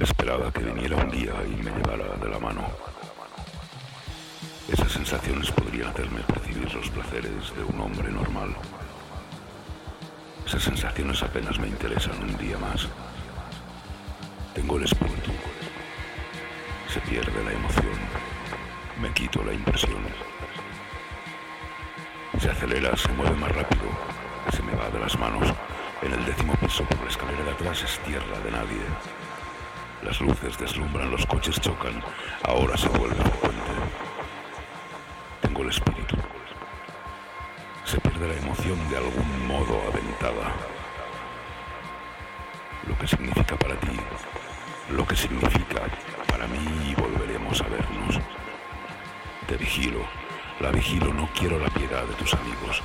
Esperaba que viniera un día y me llevara de la mano. Esas sensaciones podrían hacerme percibir los placeres de un hombre normal. Esas sensaciones apenas me interesan un día más. Tengo el espíritu. Se pierde la emoción. Me quito la impresión. Se acelera, se mueve más rápido. Se me va de las manos. En el décimo piso por la escalera de atrás es tierra de nadie. Las luces deslumbran, los coches chocan. Ahora se vuelve frecuente. Tengo el espíritu. Se pierde la emoción de algún modo aventada. Lo que significa para ti, lo que significa para mí y volveremos a vernos. Te vigilo, la vigilo, no quiero la piedad de tus amigos.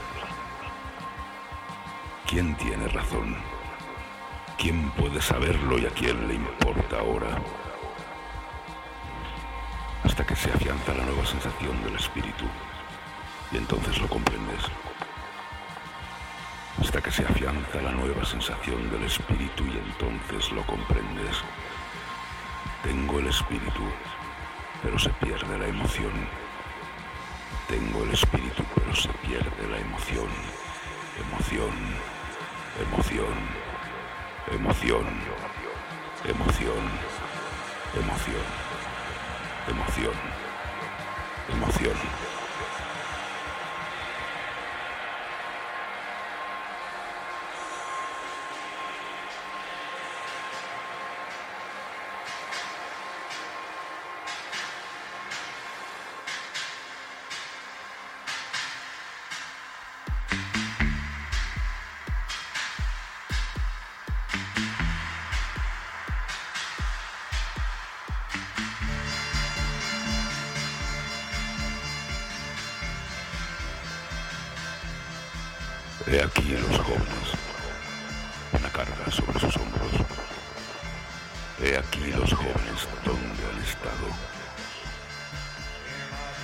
¿Quién tiene razón? ¿Quién puede saberlo y a quién le importa ahora? Hasta que se afianza la nueva sensación del espíritu y entonces lo comprendes. Hasta que se afianza la nueva sensación del espíritu y entonces lo comprendes. Tengo el espíritu, pero se pierde la emoción. Tengo el espíritu, pero se pierde la emoción. Emoción, emoción emoción, emoción, emoción, emoción, emoción. He aquí los jóvenes, una carga sobre sus hombros. He aquí los jóvenes donde han estado.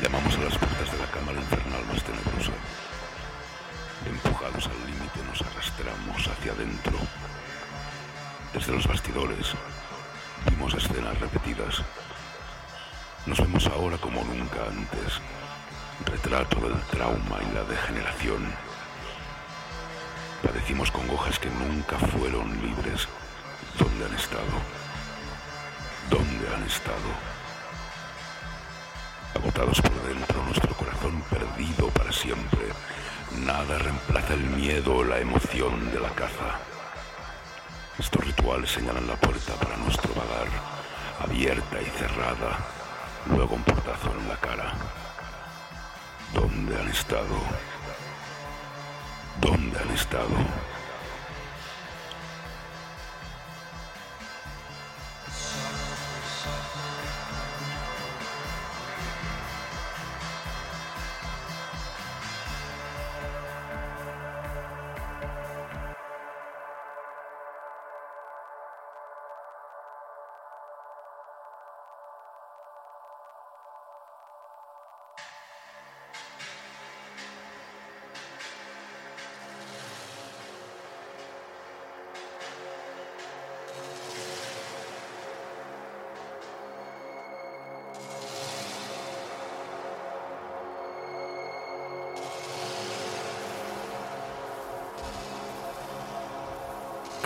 Llamamos a las puertas de la cámara infernal más tenebrosa. Empujados al límite nos arrastramos hacia adentro. Desde los bastidores vimos escenas repetidas. Nos vemos ahora como nunca antes. Retrato del trauma y la degeneración Padecimos congojas que nunca fueron libres. ¿Dónde han estado? ¿Dónde han estado? Agotados por dentro, nuestro corazón perdido para siempre. Nada reemplaza el miedo o la emoción de la caza. Estos rituales señalan la puerta para nuestro vagar, abierta y cerrada, luego un portazo en la cara. ¿Dónde han estado? ¿Dónde han estado?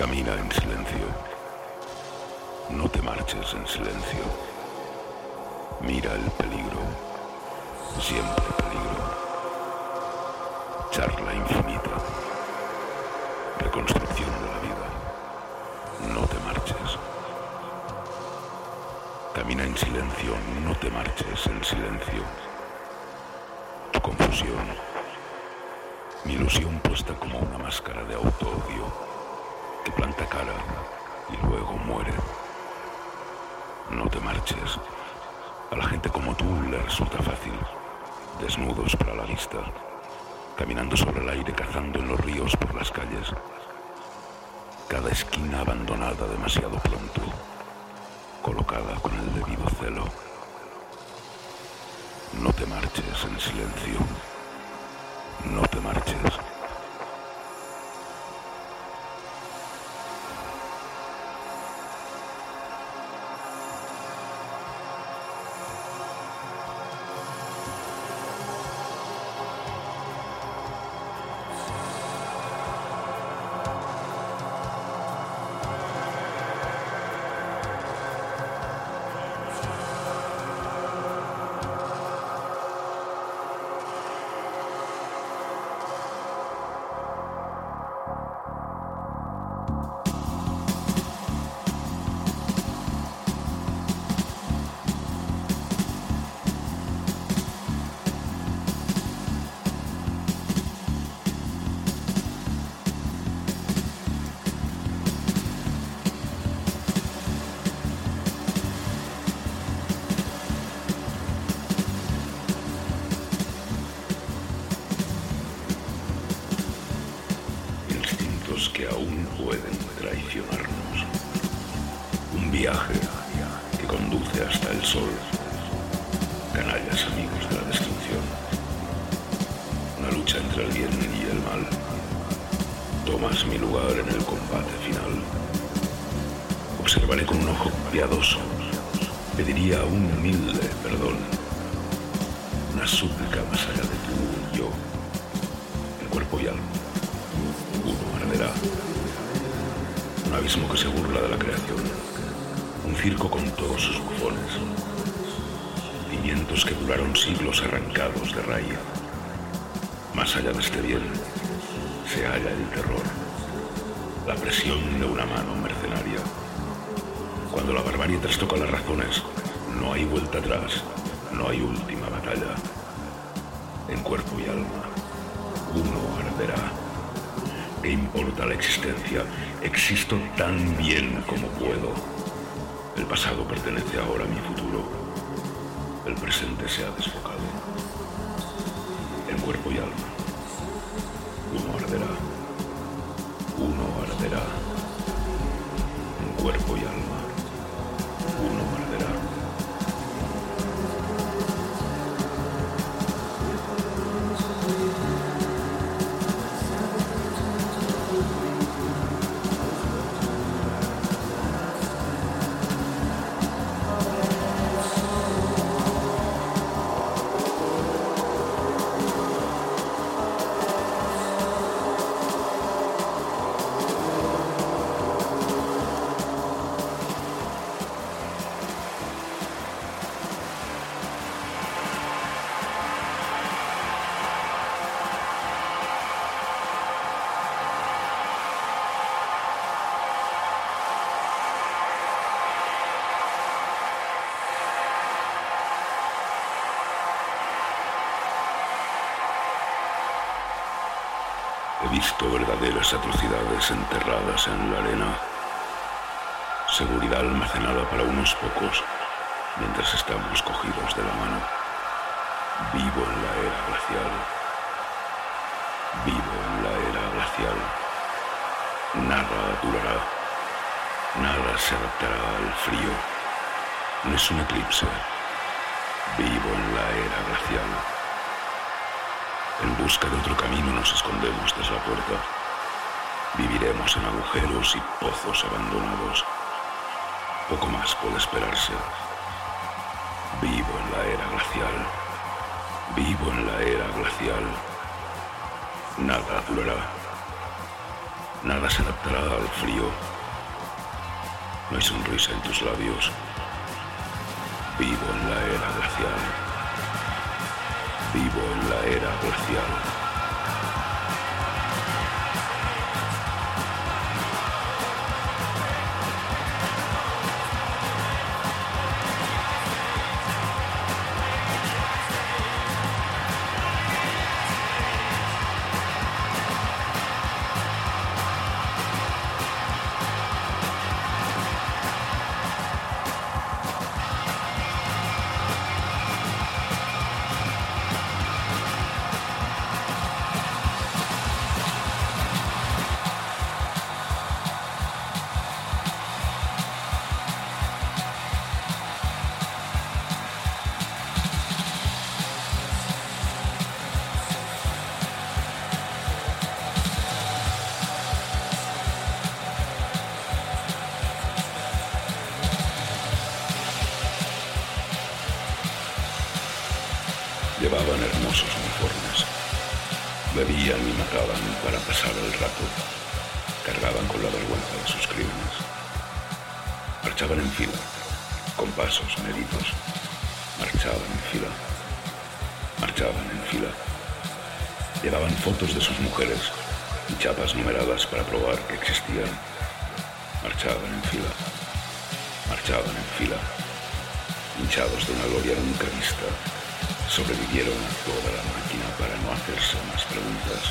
Camina en silencio. No te marches en silencio. Mira el peligro. Siempre peligro. Charla infinita. Reconstrucción de la vida. No te marches. Camina en silencio. No te marches en silencio. Tu confusión. Mi ilusión puesta como una máscara de auto-odio que planta cara y luego muere. No te marches. A la gente como tú le resulta fácil. Desnudos para la vista, caminando sobre el aire, cazando en los ríos por las calles. Cada esquina abandonada demasiado pronto, colocada con el debido celo. No te marches en silencio. No te marches. Un viaje que conduce hasta el sol. Canallas amigos de la destrucción. Una lucha entre el bien y el mal. Tomas mi lugar en el combate final. Observaré con un ojo piadoso. Pediría un humilde perdón. Una súplica más allá de tú y yo. El cuerpo y alma. Uno arderá abismo que se burla de la creación, un circo con todos sus bufones, pimientos que duraron siglos arrancados de raya. Más allá de este bien, se halla el terror, la presión de una mano mercenaria. Cuando la barbarie trastoca las razones, no hay vuelta atrás, no hay última batalla. En cuerpo y alma, uno arderá importa la existencia. Existo tan bien como puedo. El pasado pertenece ahora a mi futuro. El presente se ha desfocado. En cuerpo y alma. Uno arderá. Uno arderá. En cuerpo y alma. Visto verdaderas atrocidades enterradas en la arena. Seguridad almacenada para unos pocos mientras estamos cogidos de la mano. Vivo en la era glacial. Vivo en la era glacial. Nada durará. Nada se adaptará al frío. No es un eclipse. Vivo en la era glacial. En busca de otro camino nos escondemos tras la puerta. Viviremos en agujeros y pozos abandonados. Poco más puede esperarse. Vivo en la era glacial. Vivo en la era glacial. Nada durará. Nada se adaptará al frío. No hay sonrisa en tus labios. Vivo en la era glacial en Llevaban hermosos uniformes. Bebían y mataban para pasar el rato. Cargaban con la vergüenza de sus crímenes. Marchaban en fila, con pasos medidos. Marchaban en fila. Marchaban en fila. Llevaban fotos de sus mujeres y chapas numeradas para probar que existían. Marchaban en fila. Marchaban en fila. Hinchados de una gloria nunca vista sobrevivieron a toda la máquina para no hacerse más preguntas.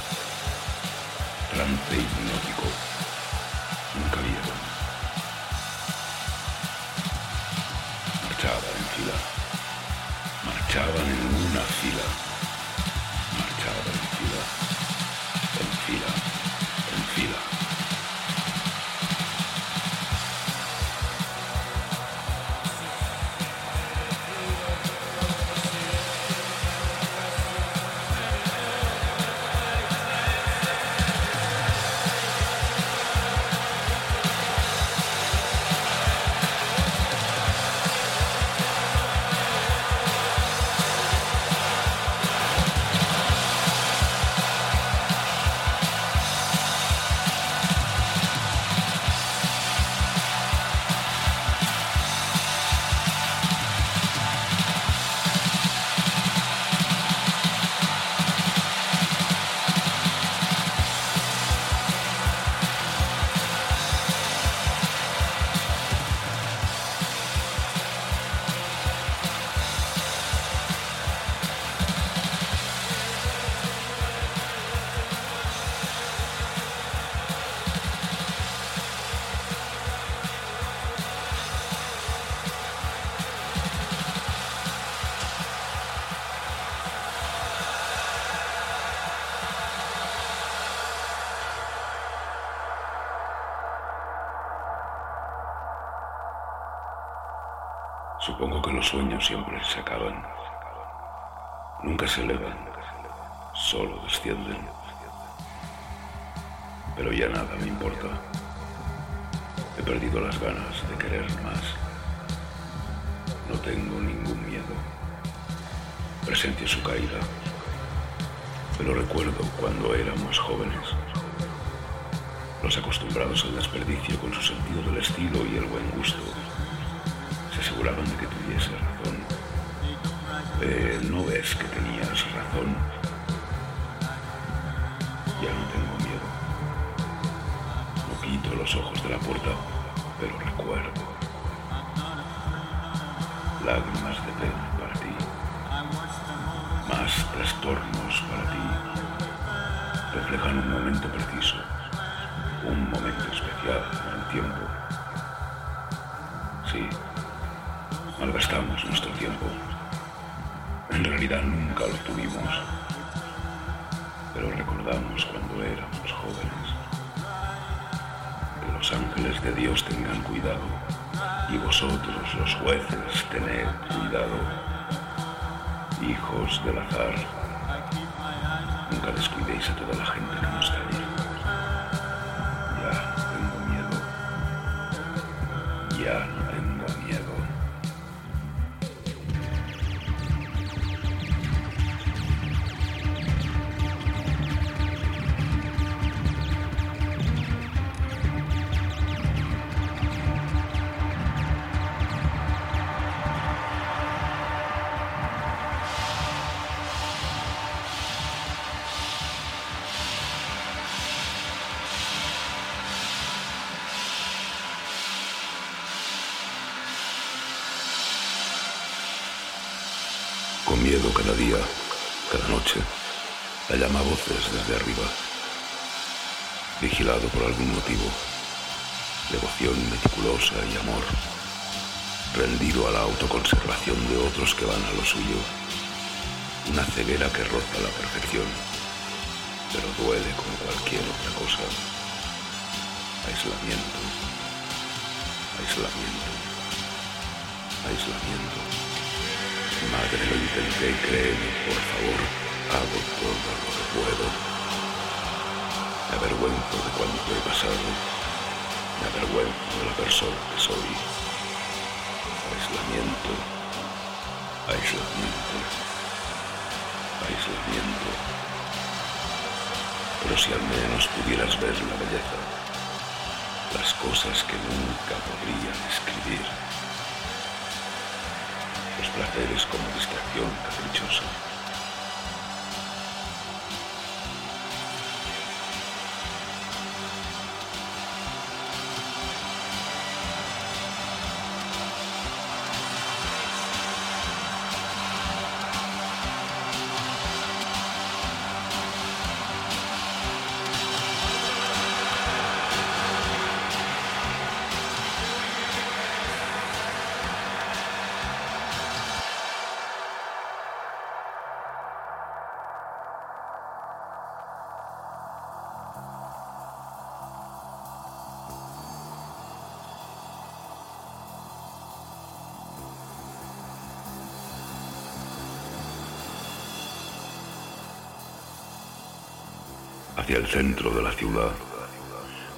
Trance hipnótico. Nunca vieron. Marchaban en fila. Marchaban en una fila. Marchaban en fila. Supongo que los sueños siempre se acaban. Nunca se elevan, solo descienden. Pero ya nada me importa. He perdido las ganas de querer más. No tengo ningún miedo. Presencio su caída. Pero recuerdo cuando éramos jóvenes. Los acostumbrados al desperdicio con su sentido del estilo y el buen gusto aseguraban de que tuviese razón. Eh, ¿No ves que tenías razón? Ya no tengo miedo. No quito los ojos de la puerta, pero recuerdo. Lágrimas de pena para ti. Más trastornos para ti. Reflejan un momento preciso. Un momento especial en el tiempo. Nuestro tiempo. En realidad nunca lo tuvimos, pero recordamos cuando éramos jóvenes. Que los ángeles de Dios tengan cuidado y vosotros los jueces tened cuidado. Hijos del azar, nunca descuidéis a toda la gente que nos está miedo cada día, cada noche. La llama voces desde arriba. Vigilado por algún motivo. Devoción meticulosa y amor. Rendido a la autoconservación de otros que van a lo suyo. Una ceguera que roza la perfección, pero duele como cualquier otra cosa. Aislamiento. Aislamiento. Aislamiento. Madre, lo intenté, créeme, por favor, hago todo lo que puedo. Me avergüenzo de cuánto he pasado, me avergüenzo de la persona que soy. Aislamiento, aislamiento, aislamiento. Pero si al menos pudieras ver la belleza, las cosas que nunca podrían escribir, los placeres como distracción caprichosa. Hacia el centro de la ciudad,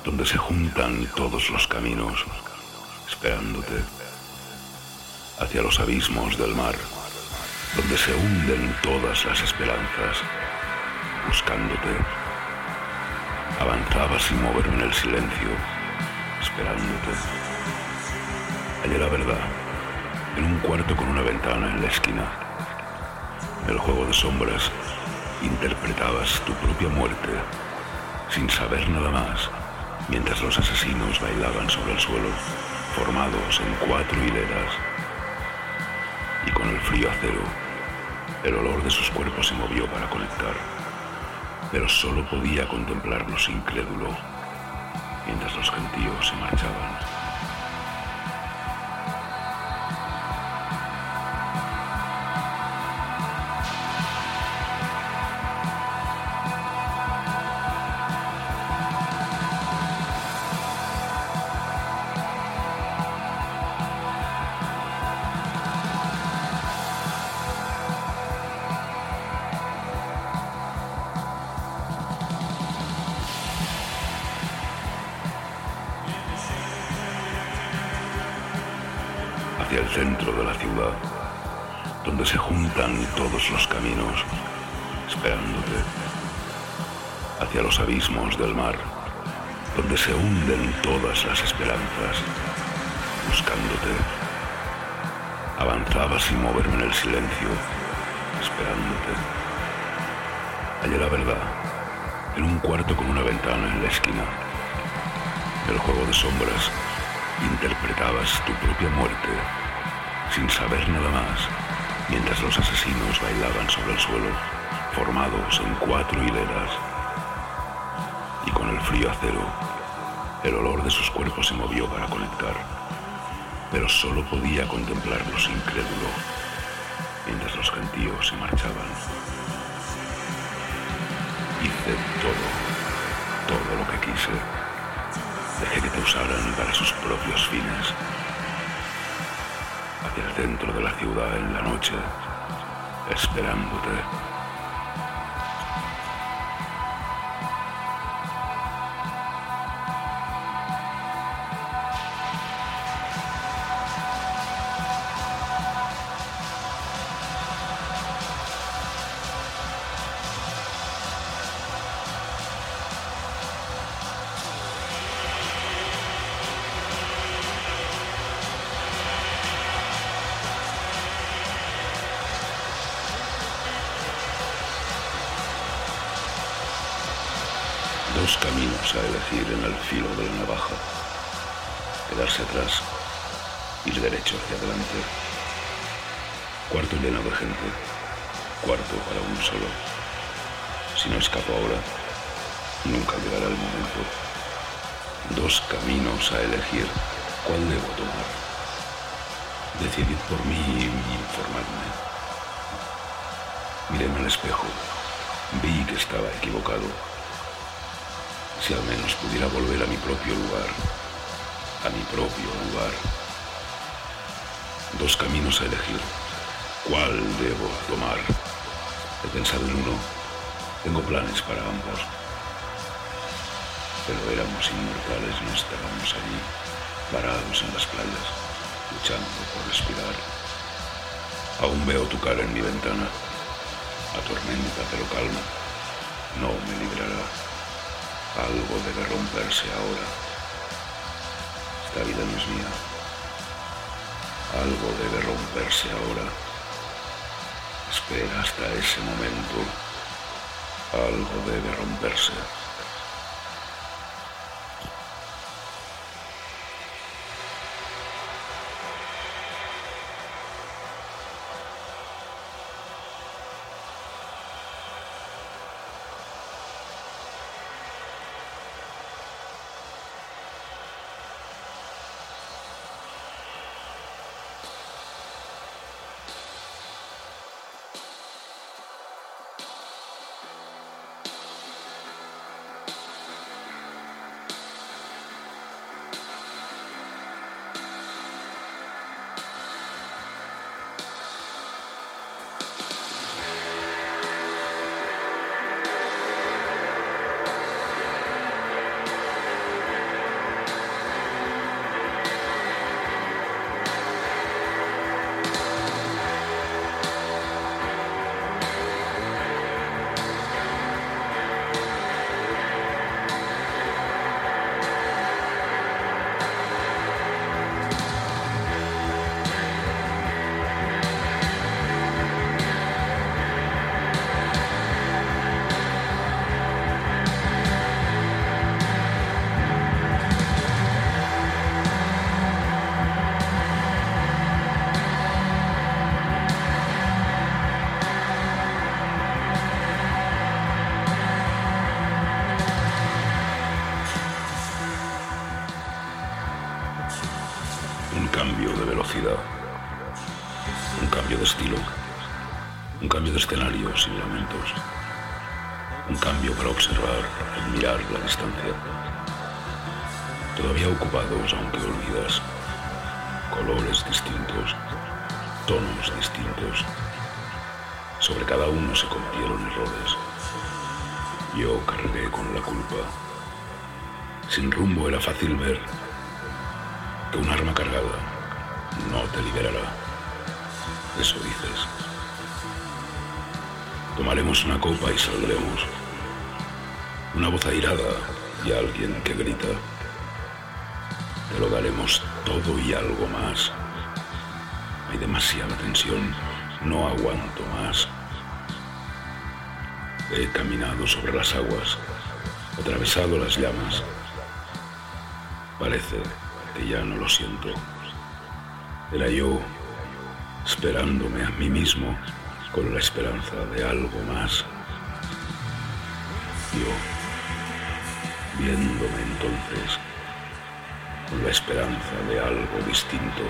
donde se juntan todos los caminos, esperándote, hacia los abismos del mar, donde se hunden todas las esperanzas, buscándote. Avanzaba sin moverme en el silencio, esperándote. Hallé la verdad, en un cuarto con una ventana en la esquina. El juego de sombras interpretabas tu propia muerte sin saber nada más, mientras los asesinos bailaban sobre el suelo, formados en cuatro hileras. Y con el frío acero, el olor de sus cuerpos se movió para conectar, pero solo podía contemplarlos incrédulo, mientras los gentíos se marchaban. Todos los caminos, esperándote, hacia los abismos del mar, donde se hunden todas las esperanzas, buscándote. Avanzaba sin moverme en el silencio, esperándote. Hallé la verdad, en un cuarto con una ventana en la esquina. El juego de sombras, interpretabas tu propia muerte, sin saber nada más mientras los asesinos bailaban sobre el suelo, formados en cuatro hileras. Y con el frío acero, el olor de sus cuerpos se movió para conectar, pero solo podía contemplarlos incrédulo, mientras los gentíos se marchaban. Hice todo, todo lo que quise. Dejé que te usaran para sus propios fines hacia el centro de la ciudad en la noche, esperándote. A elegir en el filo de la navaja. Quedarse atrás, ir derecho hacia adelante. Cuarto lleno de gente, cuarto para uno solo. Si no escapo ahora, nunca llegará el momento. Dos caminos a elegir, ¿cuál debo tomar? Decidid por mí y informarme. Miré en el espejo, vi que estaba equivocado si al menos pudiera volver a mi propio lugar, a mi propio lugar. Dos caminos a elegir. ¿Cuál debo tomar? He pensado en uno. Tengo planes para ambos. Pero éramos inmortales, no estábamos allí, parados en las playas, luchando por respirar. Aún veo tu cara en mi ventana. Atormenta pero calma. No me librará. Algo debe romperse ahora. Esta vida no es mía. Algo debe romperse ahora. Espera hasta ese momento. Algo debe romperse. Aunque olvidas, colores distintos, tonos distintos. Sobre cada uno se cometieron errores. Yo cargué con la culpa. Sin rumbo era fácil ver que un arma cargada no te liberará. Eso dices. Tomaremos una copa y saldremos. Una voz airada y alguien que grita. Te lo daremos todo y algo más. Hay demasiada tensión. No aguanto más. He caminado sobre las aguas, atravesado las llamas. Parece que ya no lo siento. Era yo esperándome a mí mismo con la esperanza de algo más. Yo viéndome entonces la esperanza de algo distinto.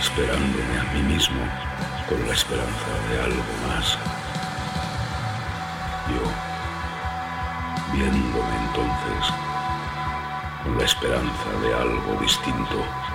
Esperándome a mí mismo con la esperanza de algo más. Yo viéndome entonces con la esperanza de algo distinto.